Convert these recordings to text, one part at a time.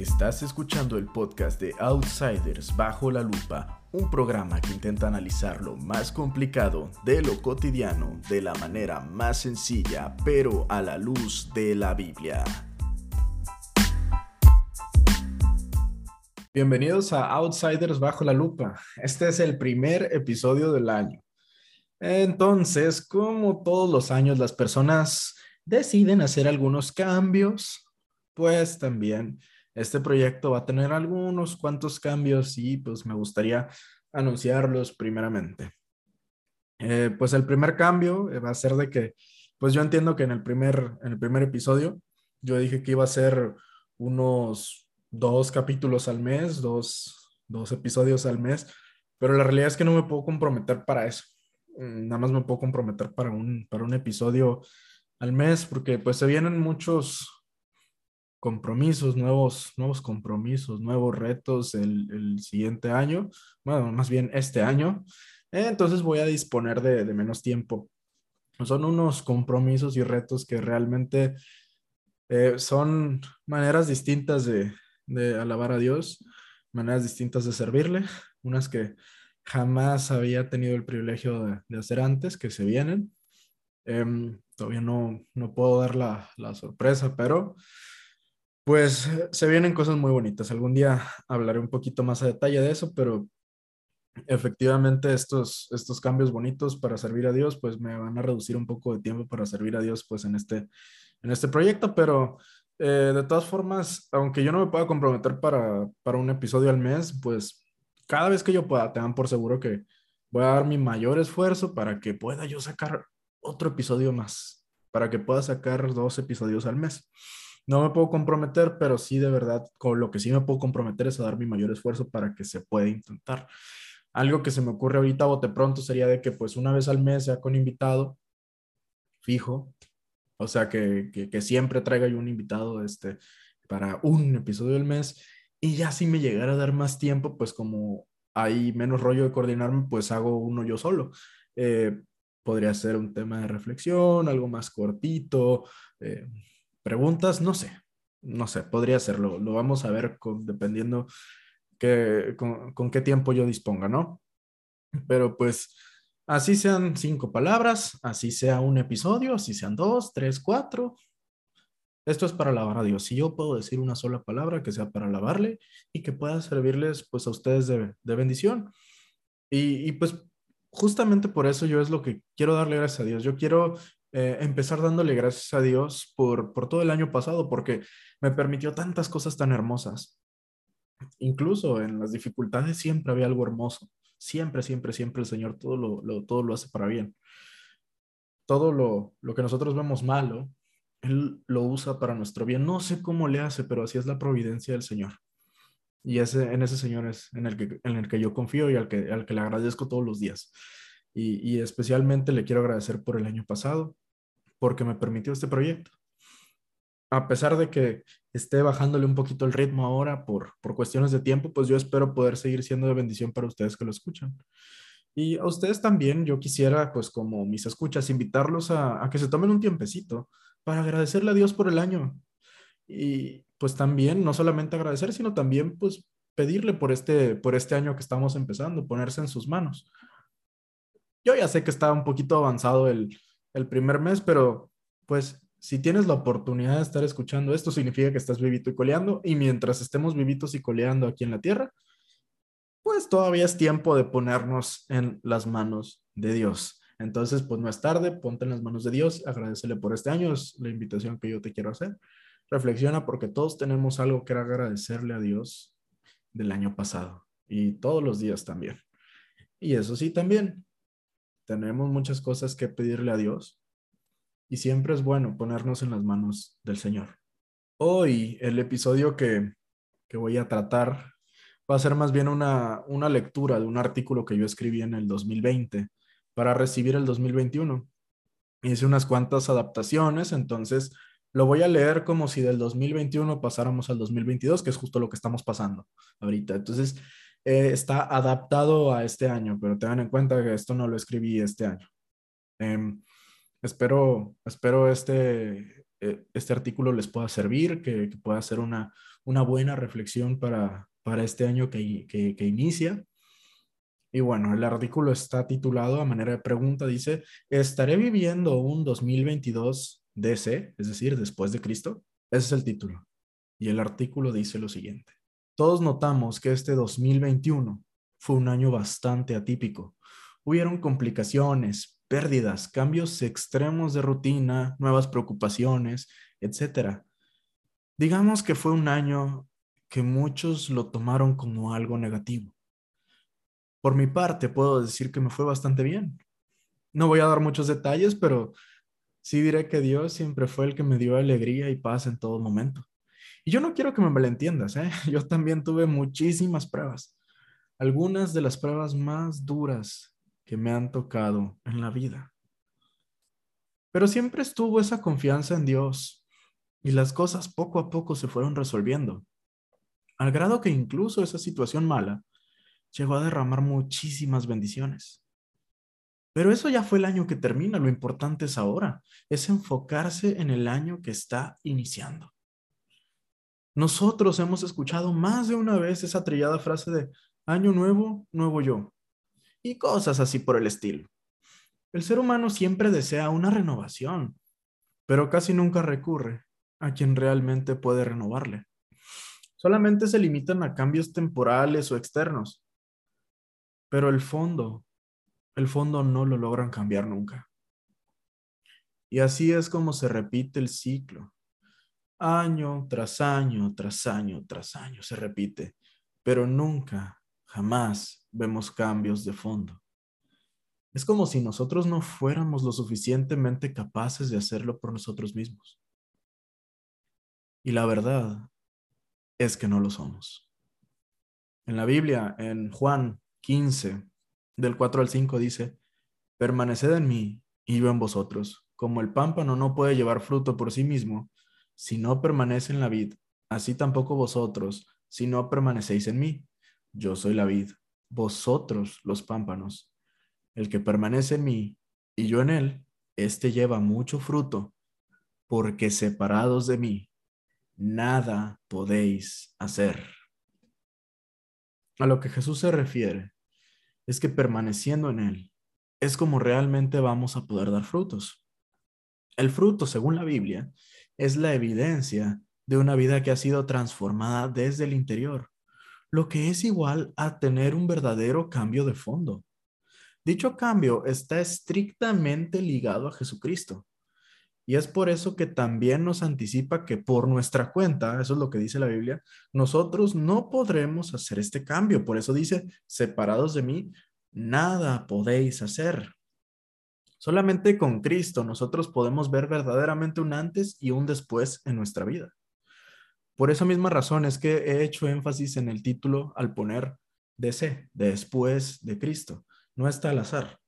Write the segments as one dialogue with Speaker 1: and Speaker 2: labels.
Speaker 1: Estás escuchando el podcast de Outsiders Bajo la Lupa, un programa que intenta analizar lo más complicado de lo cotidiano de la manera más sencilla, pero a la luz de la Biblia. Bienvenidos a Outsiders Bajo la Lupa. Este es el primer episodio del año. Entonces, como todos los años, las personas deciden hacer algunos cambios, pues también este proyecto va a tener algunos cuantos cambios y pues me gustaría anunciarlos primeramente. Eh, pues el primer cambio eh, va a ser de que, pues yo entiendo que en el primer, en el primer episodio yo dije que iba a ser unos dos capítulos al mes, dos, dos episodios al mes, pero la realidad es que no me puedo comprometer para eso. Mm, nada más me puedo comprometer para un, para un episodio al mes porque pues se vienen muchos, compromisos, nuevos, nuevos compromisos, nuevos retos el, siguiente año, bueno, más bien este año. Entonces voy a disponer de, menos tiempo. Son unos compromisos y retos que realmente eh, son maneras distintas de, alabar a Dios, maneras distintas de servirle, unas que jamás había tenido el privilegio de, hacer antes, que se vienen. Em, todavía no, no puedo dar la, la sorpresa, pero pues se vienen cosas muy bonitas. Algún día hablaré un poquito más a detalle de eso, pero efectivamente estos, estos cambios bonitos para servir a Dios, pues me van a reducir un poco de tiempo para servir a Dios, pues en este, en este proyecto, pero eh, de todas formas, aunque yo no me pueda comprometer para, para un episodio al mes, pues cada vez que yo pueda, te por seguro que voy a dar mi mayor esfuerzo para que pueda yo sacar otro episodio más, para que pueda sacar dos episodios al mes. No me puedo comprometer, pero sí de verdad, con lo que sí me puedo comprometer es a dar mi mayor esfuerzo para que se pueda intentar. Algo que se me ocurre ahorita bote pronto sería de que pues una vez al mes sea con invitado fijo, o sea que, que, siempre traiga yo un invitado este, para un episodio del mes y ya si me llegara a dar más tiempo, pues como hay menos rollo de coordinarme, pues hago uno yo solo. Eh, podría ser un tema de reflexión, algo más cortito, eh, preguntas, no sé, no sé, podría serlo, lo vamos a ver con, dependiendo que, con, qué tiempo yo disponga, ¿no? Pero pues así sean cinco palabras, así sea un episodio, así sean dos, tres, cuatro. Esto es para alabar a Dios. Si yo puedo decir una sola palabra que sea para alabarle y que pueda servirles pues a ustedes de, bendición. Y, y, pues justamente por eso yo es lo que quiero darle gracias a Dios. Yo quiero eh, empezar dándole gracias a Dios por, por todo el año pasado, porque me permitió tantas cosas tan hermosas. Incluso en las dificultades siempre había algo hermoso. Siempre, siempre, siempre el Señor todo lo, todo lo hace para bien. Todo lo, lo que nosotros vemos malo, Él lo usa para nuestro bien. No sé cómo le hace, pero así es la providencia del Señor. Y ese, en ese Señor es en el que, en el que yo confío y al que, al que le agradezco todos los días. Y, especialmente le quiero agradecer por el año pasado, porque me permitió este proyecto. A pesar de que esté bajándole un poquito el ritmo ahora por, por cuestiones de tiempo, pues yo espero poder seguir siendo de bendición para ustedes que lo escuchan. Y a ustedes también, yo quisiera, pues como mis escuchas, invitarlos a, a que se tomen un tiempecito para agradecerle a Dios por el año. Y pues también, no solamente agradecer, sino también pues pedirle por este, por este año que estamos empezando, ponerse en sus manos. Yo ya sé que está un poquito avanzado el, el primer mes, pero pues si tienes la oportunidad de estar escuchando esto, significa que estás vivito y coleando, y mientras estemos vivitos y coleando aquí en la tierra, pues todavía es tiempo de ponernos en las manos de Dios. Entonces, pues no es tarde, ponte en las manos de Dios, agradecele por este año, es la invitación que yo te quiero hacer. Reflexiona porque todos tenemos algo que agradecerle a Dios del año pasado y todos los días también. Y eso sí, también tenemos muchas cosas que pedirle a Dios y siempre es bueno ponernos en las manos del Señor. Hoy el episodio que, voy a tratar va a ser más bien una, una lectura de un artículo que yo escribí en el 2020 para recibir el 2021. Hice unas cuantas adaptaciones, entonces lo voy a leer como si del 2021 pasáramos al 2022, que es justo lo que estamos pasando ahorita. Entonces, eh, está adaptado a este año, pero tengan en cuenta que esto no lo escribí este año. Em, espero, espero este, eh, este artículo les pueda servir, que, pueda ser una, una buena reflexión para, para este año que, que, que inicia. Y bueno, el artículo está titulado a manera de pregunta, dice, ¿estaré viviendo un 2022 DC, es decir, después de Cristo? Ese es el título. Y el artículo dice lo siguiente. Todos notamos que este 2021 fue un año bastante atípico. Hubieron complicaciones, pérdidas, cambios extremos de rutina, nuevas preocupaciones, etc. Digamos que fue un año que muchos lo tomaron como algo negativo. Por mi parte, puedo decir que me fue bastante bien. No voy a dar muchos detalles, pero sí diré que Dios siempre fue el que me dio alegría y paz en todo momento. Y yo no quiero que me malentiendas, ¿eh? Yo también tuve muchísimas pruebas. Algunas de las pruebas más duras que me han tocado en la vida. Pero siempre estuvo esa confianza en Dios y las cosas poco a poco se fueron resolviendo. Al grado que incluso esa situación mala llegó a derramar muchísimas bendiciones. Pero eso ya fue el año que termina, lo importante es ahora, es enfocarse en el año que está iniciando. Nosotros hemos escuchado más de una vez esa trillada frase de año nuevo, nuevo yo, y cosas así por el estilo. El ser humano siempre desea una renovación, pero casi nunca recurre a quien realmente puede renovarle. Solamente se limitan a cambios temporales o externos, pero el fondo, el fondo no lo logran cambiar nunca. Y así es como se repite el ciclo. Año tras año, tras año, tras año se repite, pero nunca, jamás vemos cambios de fondo. Es como si nosotros no fuéramos lo suficientemente capaces de hacerlo por nosotros mismos. Y la verdad es que no lo somos. En la Biblia, en Juan 15, del 4 al 5 dice, permaneced en mí y yo en vosotros. Como el pámpano no puede llevar fruto por sí mismo, si no permanece en la vid, así tampoco vosotros, si no permanecéis en mí. Yo soy la vid, vosotros los pámpanos. El que permanece en mí y yo en él, éste lleva mucho fruto, porque separados de mí, nada podéis hacer. A lo que Jesús se refiere es que permaneciendo en Él es como realmente vamos a poder dar frutos. El fruto, según la Biblia, es la evidencia de una vida que ha sido transformada desde el interior, lo que es igual a tener un verdadero cambio de fondo. Dicho cambio está estrictamente ligado a Jesucristo. Y es por eso que también nos anticipa que por nuestra cuenta, eso es lo que dice la Biblia, nosotros no podremos hacer este cambio. Por eso dice, separados de mí, nada podéis hacer. Solamente con Cristo nosotros podemos ver verdaderamente un antes y un después en nuestra vida. Por esa misma razón es que he hecho énfasis en el título al poner DC, después de Cristo. No está al azar,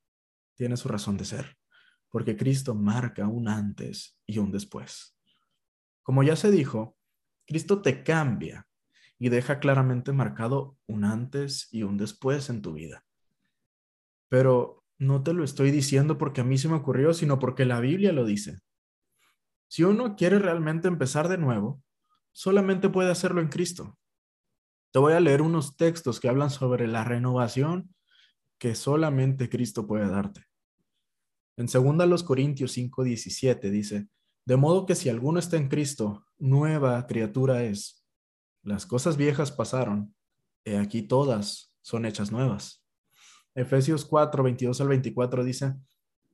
Speaker 1: tiene su razón de ser porque Cristo marca un antes y un después. Como ya se dijo, Cristo te cambia y deja claramente marcado un antes y un después en tu vida. Pero no te lo estoy diciendo porque a mí se me ocurrió, sino porque la Biblia lo dice. Si uno quiere realmente empezar de nuevo, solamente puede hacerlo en Cristo. Te voy a leer unos textos que hablan sobre la renovación que solamente Cristo puede darte. En 2 Corintios 5, 17 dice, de modo que si alguno está en Cristo, nueva criatura es. Las cosas viejas pasaron, y aquí todas son hechas nuevas. Efesios 4, 22 al 24 dice,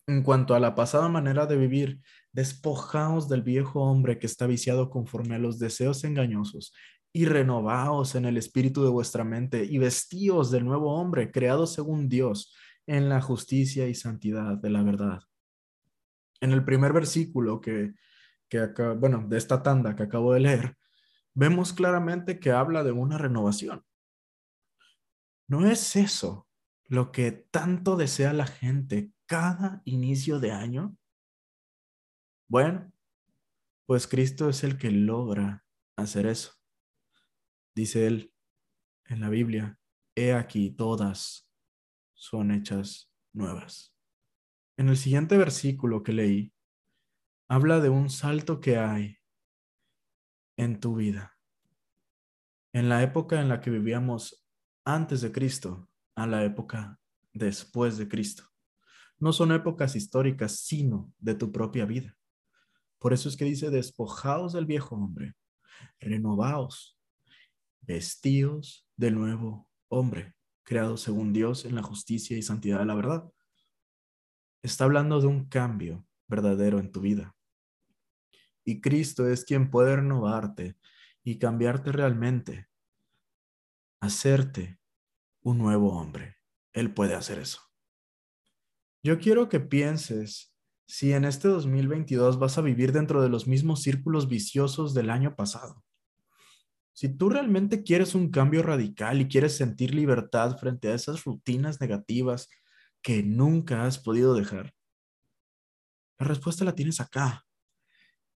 Speaker 1: en cuanto a la pasada manera de vivir, despojaos del viejo hombre que está viciado conforme a los deseos engañosos y renovaos en el espíritu de vuestra mente y vestíos del nuevo hombre creado según Dios en la justicia y santidad de la verdad. En el primer versículo que, que acá, bueno, de esta tanda que acabo de leer, vemos claramente que habla de una renovación. ¿No es eso lo que tanto desea la gente cada inicio de año? Bueno, pues Cristo es el que logra hacer eso. Dice él en la Biblia, he aquí todas son hechas nuevas. En el siguiente versículo que leí, habla de un salto que hay en tu vida. En la época en la que vivíamos antes de Cristo a la época después de Cristo. No son épocas históricas, sino de tu propia vida. Por eso es que dice, despojaos del viejo hombre, renovaos, vestíos del nuevo hombre, creado según Dios en la justicia y santidad de la verdad. Está hablando de un cambio verdadero en tu vida. Y Cristo es quien puede renovarte y cambiarte realmente, hacerte un nuevo hombre. Él puede hacer eso. Yo quiero que pienses si en este 2022 vas a vivir dentro de los mismos círculos viciosos del año pasado. Si tú realmente quieres un cambio radical y quieres sentir libertad frente a esas rutinas negativas que nunca has podido dejar, la respuesta la tienes acá.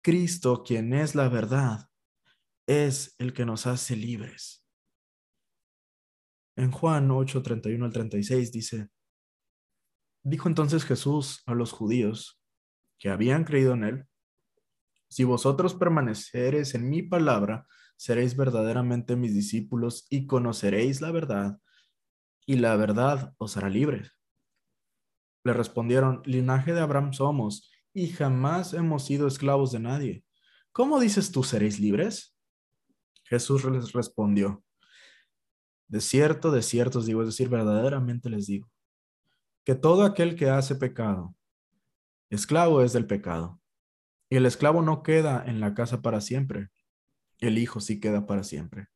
Speaker 1: Cristo, quien es la verdad, es el que nos hace libres. En Juan 8, 31 al 36 dice, Dijo entonces Jesús a los judíos que habían creído en él, si vosotros permanecereis en mi palabra, seréis verdaderamente mis discípulos y conoceréis la verdad, y la verdad os hará libres. Le respondieron, linaje de Abraham somos, y jamás hemos sido esclavos de nadie. ¿Cómo dices tú seréis libres? Jesús les respondió, de cierto, de cierto os digo, es decir, verdaderamente les digo, que todo aquel que hace pecado, esclavo es del pecado. Y el esclavo no queda en la casa para siempre, el Hijo sí queda para siempre.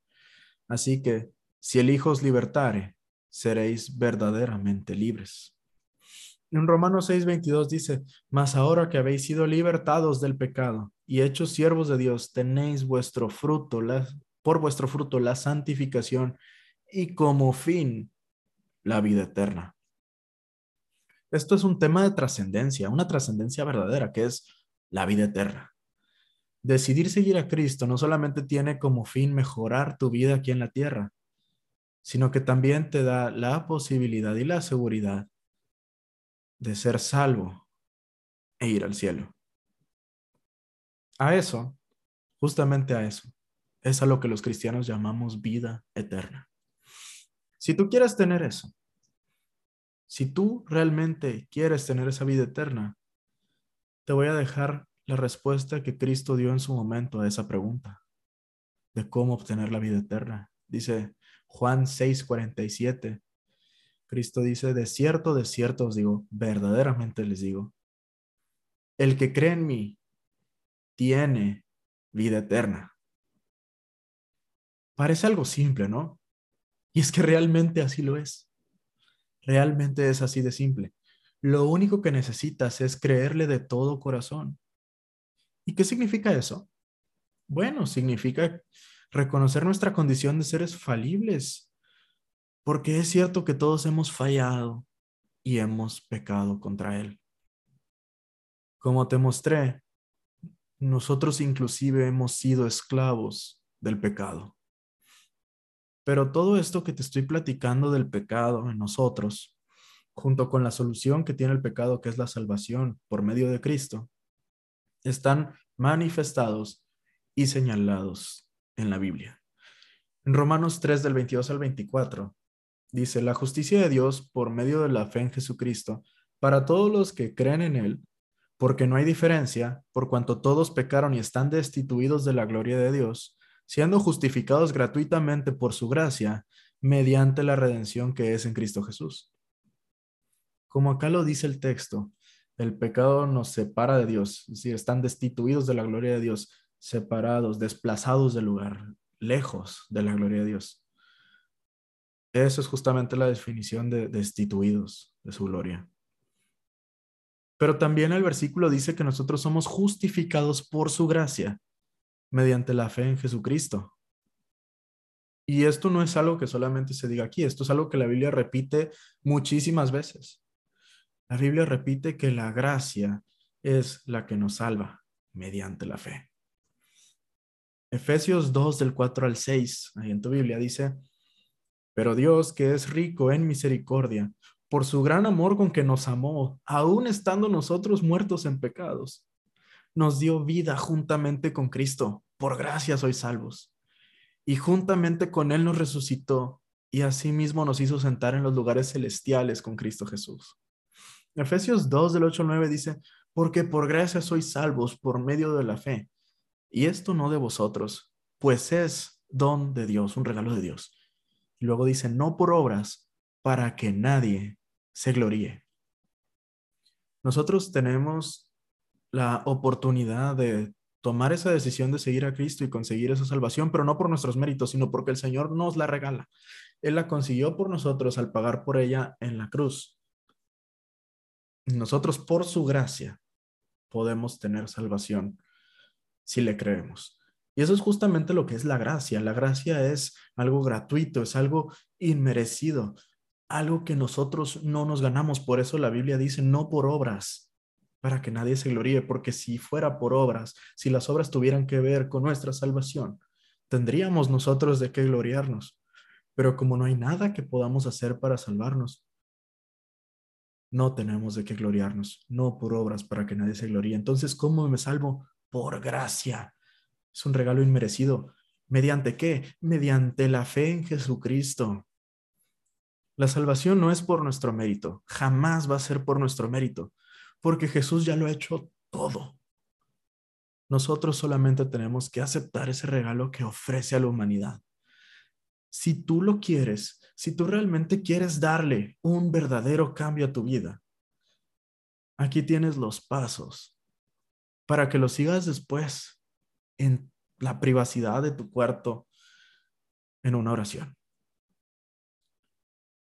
Speaker 1: Así que, si el Hijo os libertare, seréis verdaderamente libres. En Romanos 6:22 dice, mas ahora que habéis sido libertados del pecado y hechos siervos de Dios, tenéis vuestro fruto, por vuestro fruto la santificación y como fin la vida eterna. Esto es un tema de trascendencia, una trascendencia verdadera, que es la vida eterna. Decidir seguir a Cristo no solamente tiene como fin mejorar tu vida aquí en la tierra, sino que también te da la posibilidad y la seguridad de ser salvo e ir al cielo. A eso, justamente a eso, es a lo que los cristianos llamamos vida eterna. Si tú quieres tener eso, si tú realmente quieres tener esa vida eterna, te voy a dejar la respuesta que Cristo dio en su momento a esa pregunta de cómo obtener la vida eterna. Dice Juan 6:47. Cristo dice, de cierto, de cierto os digo, verdaderamente les digo, el que cree en mí tiene vida eterna. Parece algo simple, ¿no? Y es que realmente así lo es. Realmente es así de simple. Lo único que necesitas es creerle de todo corazón. ¿Y qué significa eso? Bueno, significa reconocer nuestra condición de seres falibles, porque es cierto que todos hemos fallado y hemos pecado contra Él. Como te mostré, nosotros inclusive hemos sido esclavos del pecado. Pero todo esto que te estoy platicando del pecado en nosotros, junto con la solución que tiene el pecado, que es la salvación por medio de Cristo, están manifestados y señalados en la Biblia. En Romanos 3 del 22 al 24 dice, la justicia de Dios por medio de la fe en Jesucristo, para todos los que creen en Él, porque no hay diferencia, por cuanto todos pecaron y están destituidos de la gloria de Dios, siendo justificados gratuitamente por su gracia mediante la redención que es en Cristo Jesús. Como acá lo dice el texto, el pecado nos separa de Dios, es decir, están destituidos de la gloria de Dios, separados, desplazados del lugar, lejos de la gloria de Dios. Eso es justamente la definición de destituidos de su gloria. Pero también el versículo dice que nosotros somos justificados por su gracia mediante la fe en Jesucristo. Y esto no es algo que solamente se diga aquí, esto es algo que la Biblia repite muchísimas veces. La Biblia repite que la gracia es la que nos salva mediante la fe. Efesios 2 del 4 al 6, ahí en tu Biblia dice, pero Dios que es rico en misericordia, por su gran amor con que nos amó, aún estando nosotros muertos en pecados, nos dio vida juntamente con Cristo. Por gracia sois salvos. Y juntamente con Él nos resucitó y asimismo nos hizo sentar en los lugares celestiales con Cristo Jesús. Efesios 2 del 8 al 9 dice, porque por gracia sois salvos por medio de la fe. Y esto no de vosotros, pues es don de Dios, un regalo de Dios. Y luego dice, no por obras, para que nadie se gloríe. Nosotros tenemos la oportunidad de tomar esa decisión de seguir a Cristo y conseguir esa salvación, pero no por nuestros méritos, sino porque el Señor nos la regala. Él la consiguió por nosotros al pagar por ella en la cruz. Nosotros, por su gracia, podemos tener salvación si le creemos. Y eso es justamente lo que es la gracia. La gracia es algo gratuito, es algo inmerecido, algo que nosotros no nos ganamos. Por eso la Biblia dice, no por obras, para que nadie se gloríe, porque si fuera por obras, si las obras tuvieran que ver con nuestra salvación, tendríamos nosotros de qué gloriarnos. Pero como no hay nada que podamos hacer para salvarnos, no tenemos de qué gloriarnos, no por obras para que nadie se gloríe. Entonces, ¿cómo me salvo? Por gracia. Es un regalo inmerecido. ¿Mediante qué? Mediante la fe en Jesucristo. La salvación no es por nuestro mérito, jamás va a ser por nuestro mérito porque Jesús ya lo ha hecho todo. Nosotros solamente tenemos que aceptar ese regalo que ofrece a la humanidad. Si tú lo quieres, si tú realmente quieres darle un verdadero cambio a tu vida, aquí tienes los pasos para que lo sigas después en la privacidad de tu cuarto en una oración.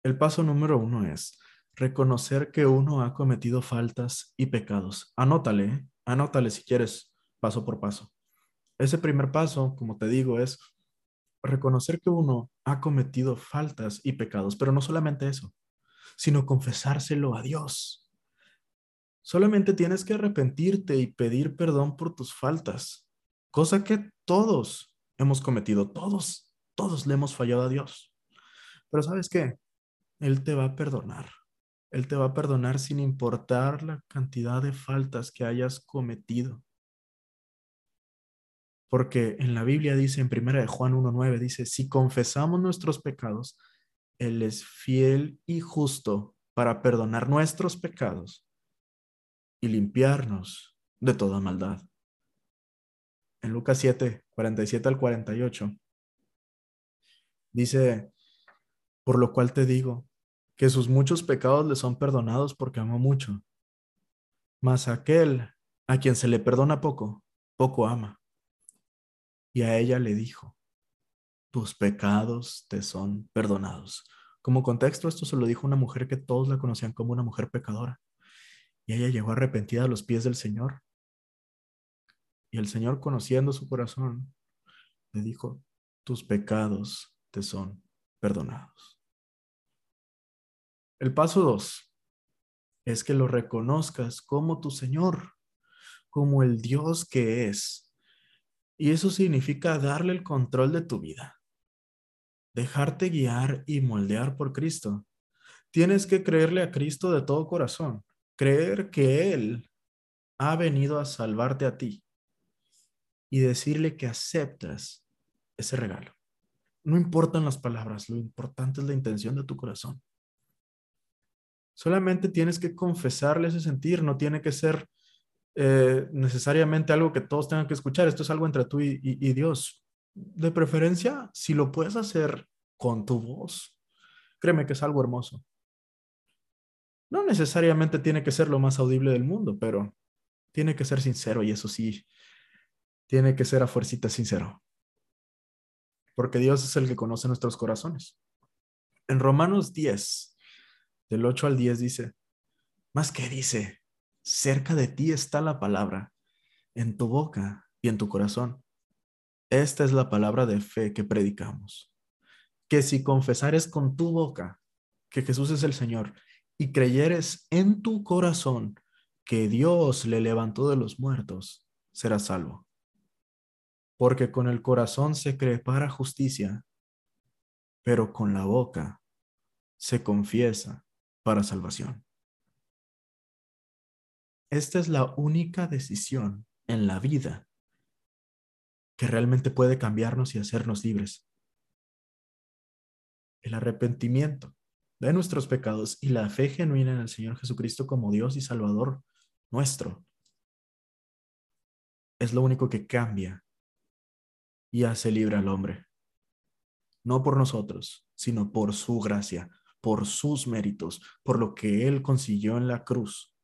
Speaker 1: El paso número uno es reconocer que uno ha cometido faltas y pecados. Anótale, ¿eh? anótale si quieres, paso por paso. Ese primer paso, como te digo, es reconocer que uno ha cometido faltas y pecados, pero no solamente eso, sino confesárselo a Dios. Solamente tienes que arrepentirte y pedir perdón por tus faltas, cosa que todos hemos cometido, todos, todos le hemos fallado a Dios. Pero sabes qué? Él te va a perdonar. Él te va a perdonar sin importar la cantidad de faltas que hayas cometido. Porque en la Biblia dice, en primera de Juan 1.9, dice, si confesamos nuestros pecados, Él es fiel y justo para perdonar nuestros pecados y limpiarnos de toda maldad. En Lucas 7, 47 al 48, dice, por lo cual te digo, que sus muchos pecados le son perdonados porque amó mucho. Mas aquel a quien se le perdona poco, poco ama. Y a ella le dijo, tus pecados te son perdonados. Como contexto, esto se lo dijo una mujer que todos la conocían como una mujer pecadora. Y ella llegó arrepentida a los pies del Señor. Y el Señor, conociendo su corazón, le dijo, tus pecados te son perdonados. El paso dos es que lo reconozcas como tu Señor, como el Dios que es. Y eso significa darle el control de tu vida, dejarte guiar y moldear por Cristo. Tienes que creerle a Cristo de todo corazón, creer que Él ha venido a salvarte a ti y decirle que aceptas ese regalo. No importan las palabras, lo importante es la intención de tu corazón. Solamente tienes que confesarle ese sentir, no tiene que ser eh, necesariamente algo que todos tengan que escuchar. Esto es algo entre tú y, y Dios. De preferencia, si lo puedes hacer con tu voz, créeme que es algo hermoso. No necesariamente tiene que ser lo más audible del mundo, pero tiene que ser sincero y eso sí, tiene que ser a fuercita sincero. Porque Dios es el que conoce nuestros corazones. En Romanos 10, del 8 al 10 dice, más que dice, cerca de ti está la palabra, en tu boca y en tu corazón. Esta es la palabra de fe que predicamos. Que si confesares con tu boca que Jesús es el Señor y creyeres en tu corazón que Dios le levantó de los muertos, serás salvo. Porque con el corazón se cree para justicia, pero con la boca se confiesa para salvación. Esta es la única decisión en la vida que realmente puede cambiarnos y hacernos libres. El arrepentimiento de nuestros pecados y la fe genuina en el Señor Jesucristo como Dios y Salvador nuestro es lo único que cambia y hace libre al hombre. No por nosotros, sino por su gracia, por sus méritos, por lo que Él consiguió en la cruz,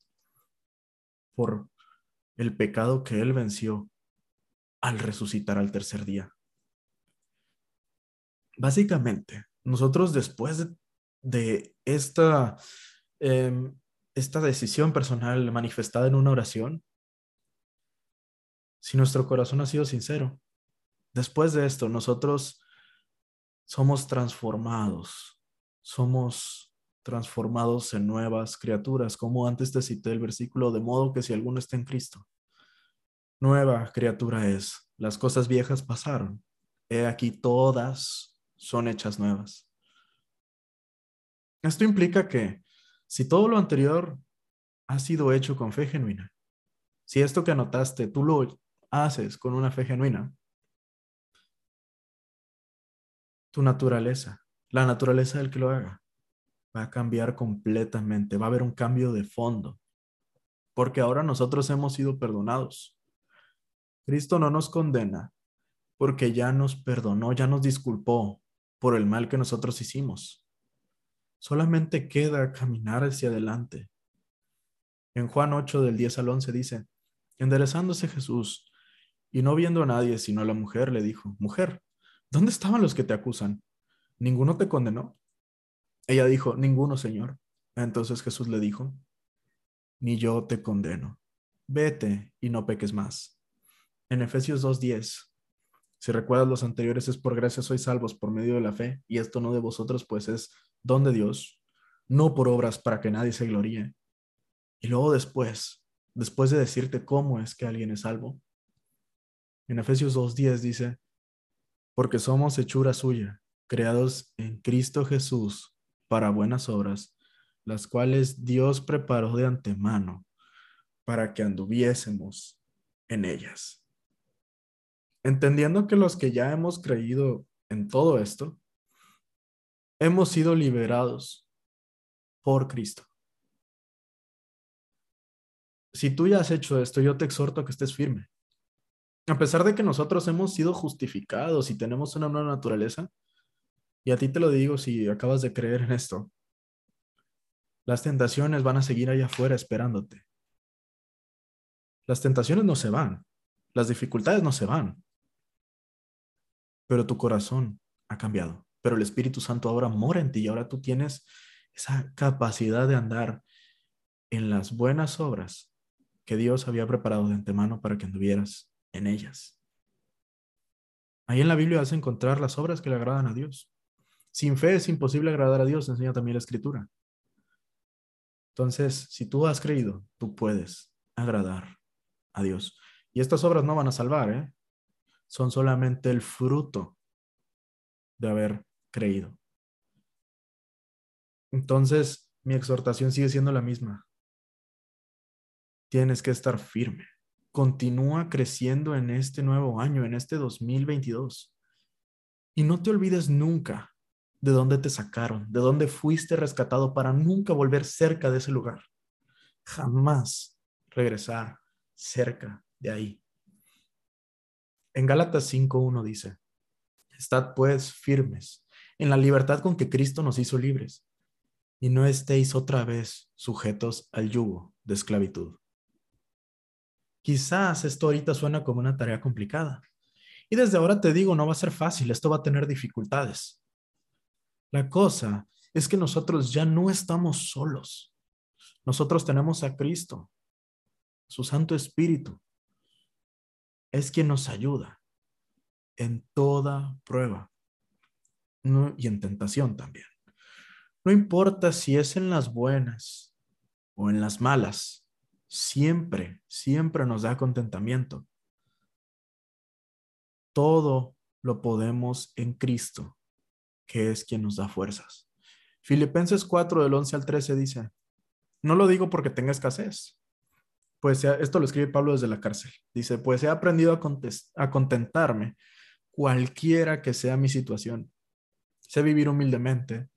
Speaker 1: por el pecado que Él venció al resucitar al tercer día. Básicamente, nosotros después de, esta, em, esta decisión personal manifestada en una oración, si nuestro corazón ha sido sincero, después de esto nosotros somos transformados, somos transformados en nuevas criaturas, como antes te cité el versículo, de modo que si alguno está en Cristo, nueva criatura es, las cosas viejas pasaron, he aquí todas son hechas nuevas. Esto implica que si todo lo anterior ha sido hecho con fe genuina, si esto que anotaste tú lo haces con una fe genuina, tu naturaleza, la naturaleza del que lo haga, va a cambiar completamente, va a haber un cambio de fondo, porque ahora nosotros hemos sido perdonados. Cristo no nos condena porque ya nos perdonó, ya nos disculpó por el mal que nosotros hicimos. Solamente queda caminar hacia adelante. En Juan 8 del 10 al 11 dice, enderezándose Jesús y no viendo a nadie sino a la mujer, le dijo, mujer, ¿dónde estaban los que te acusan? ¿Ninguno te condenó? Ella dijo, ninguno, Señor. Entonces Jesús le dijo, ni yo te condeno. Vete y no peques más. En Efesios 2.10, si recuerdas los anteriores, es por gracia sois salvos por medio de la fe, y esto no de vosotros, pues es don de Dios, no por obras para que nadie se gloríe. Y luego después, después de decirte cómo es que alguien es salvo, en Efesios 2.10 dice, porque somos hechura suya, creados en Cristo Jesús para buenas obras, las cuales Dios preparó de antemano para que anduviésemos en ellas. Entendiendo que los que ya hemos creído en todo esto, hemos sido liberados por Cristo. Si tú ya has hecho esto, yo te exhorto a que estés firme. A pesar de que nosotros hemos sido justificados y tenemos una nueva naturaleza, y a ti te lo digo si acabas de creer en esto, las tentaciones van a seguir allá afuera esperándote. Las tentaciones no se van, las dificultades no se van, pero tu corazón ha cambiado. Pero el Espíritu Santo ahora mora en ti y ahora tú tienes esa capacidad de andar en las buenas obras que Dios había preparado de antemano para que anduvieras en ellas. Ahí en la Biblia vas a encontrar las obras que le agradan a Dios. Sin fe es imposible agradar a Dios, enseña también la Escritura. Entonces, si tú has creído, tú puedes agradar a Dios. Y estas obras no van a salvar, ¿eh? son solamente el fruto de haber creído. Entonces, mi exhortación sigue siendo la misma. Tienes que estar firme. Continúa creciendo en este nuevo año, en este 2022. Y no te olvides nunca de dónde te sacaron, de dónde fuiste rescatado para nunca volver cerca de ese lugar. Jamás regresar cerca de ahí. En Gálatas 5.1 dice, Estad pues firmes en la libertad con que Cristo nos hizo libres, y no estéis otra vez sujetos al yugo de esclavitud. Quizás esto ahorita suena como una tarea complicada. Y desde ahora te digo, no va a ser fácil, esto va a tener dificultades. La cosa es que nosotros ya no estamos solos. Nosotros tenemos a Cristo, su Santo Espíritu, es quien nos ayuda en toda prueba y en tentación también. No importa si es en las buenas o en las malas, siempre, siempre nos da contentamiento. Todo lo podemos en Cristo, que es quien nos da fuerzas. Filipenses 4 del 11 al 13 dice, no lo digo porque tenga escasez, pues esto lo escribe Pablo desde la cárcel. Dice, pues he aprendido a, a contentarme cualquiera que sea mi situación. Sé vivir humildemente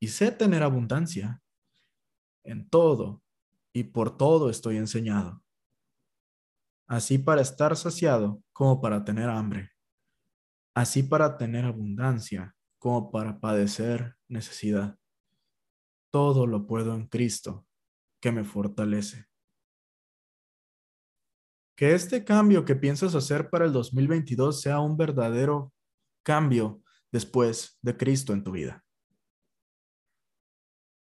Speaker 1: y sé tener abundancia. En todo y por todo estoy enseñado. Así para estar saciado como para tener hambre. Así para tener abundancia como para padecer necesidad. Todo lo puedo en Cristo que me fortalece. Que este cambio que piensas hacer para el 2022 sea un verdadero cambio después de Cristo en tu vida.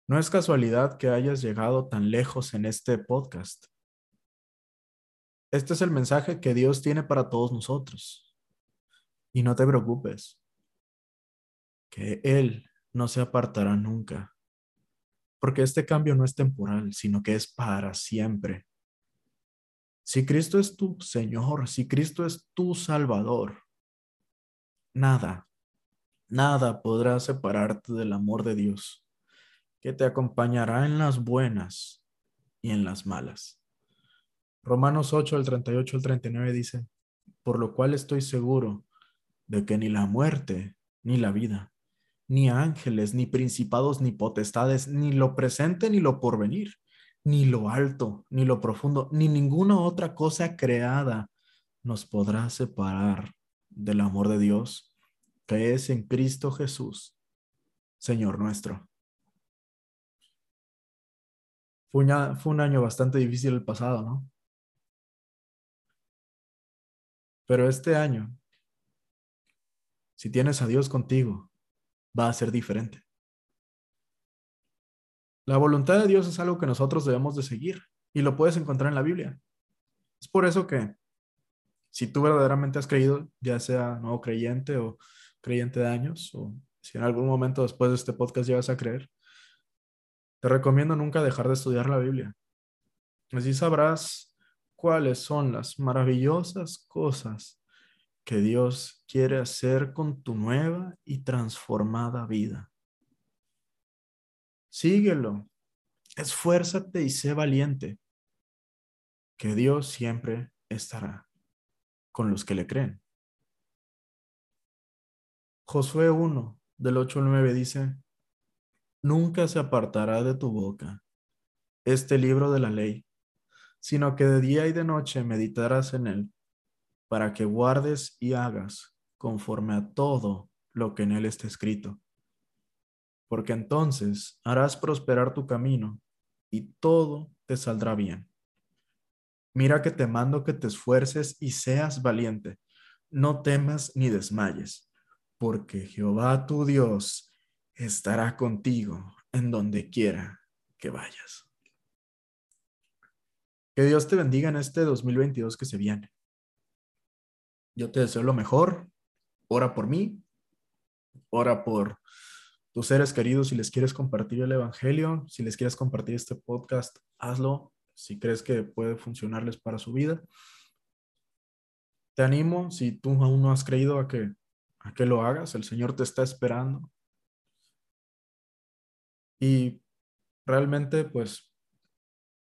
Speaker 1: No es casualidad que hayas llegado tan lejos en este podcast. Este es el mensaje que Dios tiene para todos nosotros. Y no te preocupes, que Él no se apartará nunca, porque este cambio no es temporal, sino que es para siempre. Si Cristo es tu Señor, si Cristo es tu Salvador, nada, nada podrá separarte del amor de Dios, que te acompañará en las buenas y en las malas. Romanos 8, el 38 al 39 dice, por lo cual estoy seguro de que ni la muerte, ni la vida, ni ángeles, ni principados, ni potestades, ni lo presente, ni lo porvenir, ni lo alto, ni lo profundo, ni ninguna otra cosa creada nos podrá separar del amor de Dios que es en Cristo Jesús, Señor nuestro. Fue, fue un año bastante difícil el pasado, ¿no? Pero este año, si tienes a Dios contigo, va a ser diferente. La voluntad de Dios es algo que nosotros debemos de seguir y lo puedes encontrar en la Biblia. Es por eso que si tú verdaderamente has creído, ya sea nuevo creyente o creyente de años, o si en algún momento después de este podcast llegas a creer, te recomiendo nunca dejar de estudiar la Biblia. Así sabrás cuáles son las maravillosas cosas que Dios quiere hacer con tu nueva y transformada vida. Síguelo. Esfuérzate y sé valiente, que Dios siempre estará con los que le creen. Josué 1, del 8 al 9 dice, Nunca se apartará de tu boca este libro de la ley, sino que de día y de noche meditarás en él, para que guardes y hagas conforme a todo lo que en él está escrito porque entonces harás prosperar tu camino y todo te saldrá bien. Mira que te mando que te esfuerces y seas valiente. No temas ni desmayes, porque Jehová tu Dios estará contigo en donde quiera que vayas. Que Dios te bendiga en este 2022 que se viene. Yo te deseo lo mejor. Ora por mí. Ora por tus seres queridos, si les quieres compartir el Evangelio, si les quieres compartir este podcast, hazlo. Si crees que puede funcionarles para su vida. Te animo, si tú aún no has creído, a que, a que lo hagas. El Señor te está esperando. Y realmente, pues,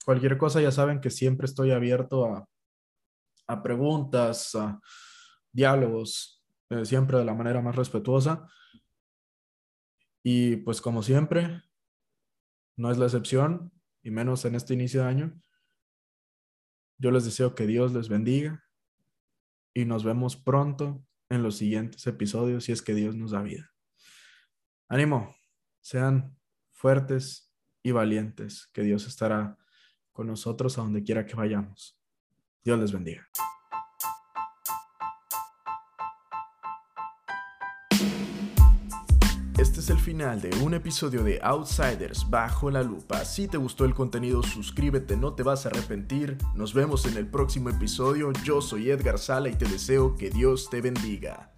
Speaker 1: cualquier cosa ya saben que siempre estoy abierto a, a preguntas, a diálogos, eh, siempre de la manera más respetuosa. Y pues como siempre, no es la excepción, y menos en este inicio de año. Yo les deseo que Dios les bendiga y nos vemos pronto en los siguientes episodios si es que Dios nos da vida. Ánimo, sean fuertes y valientes, que Dios estará con nosotros a donde quiera que vayamos. Dios les bendiga. El final de un episodio de Outsiders bajo la lupa. Si te gustó el contenido, suscríbete, no te vas a arrepentir. Nos vemos en el próximo episodio. Yo soy Edgar Sala y te deseo que Dios te bendiga.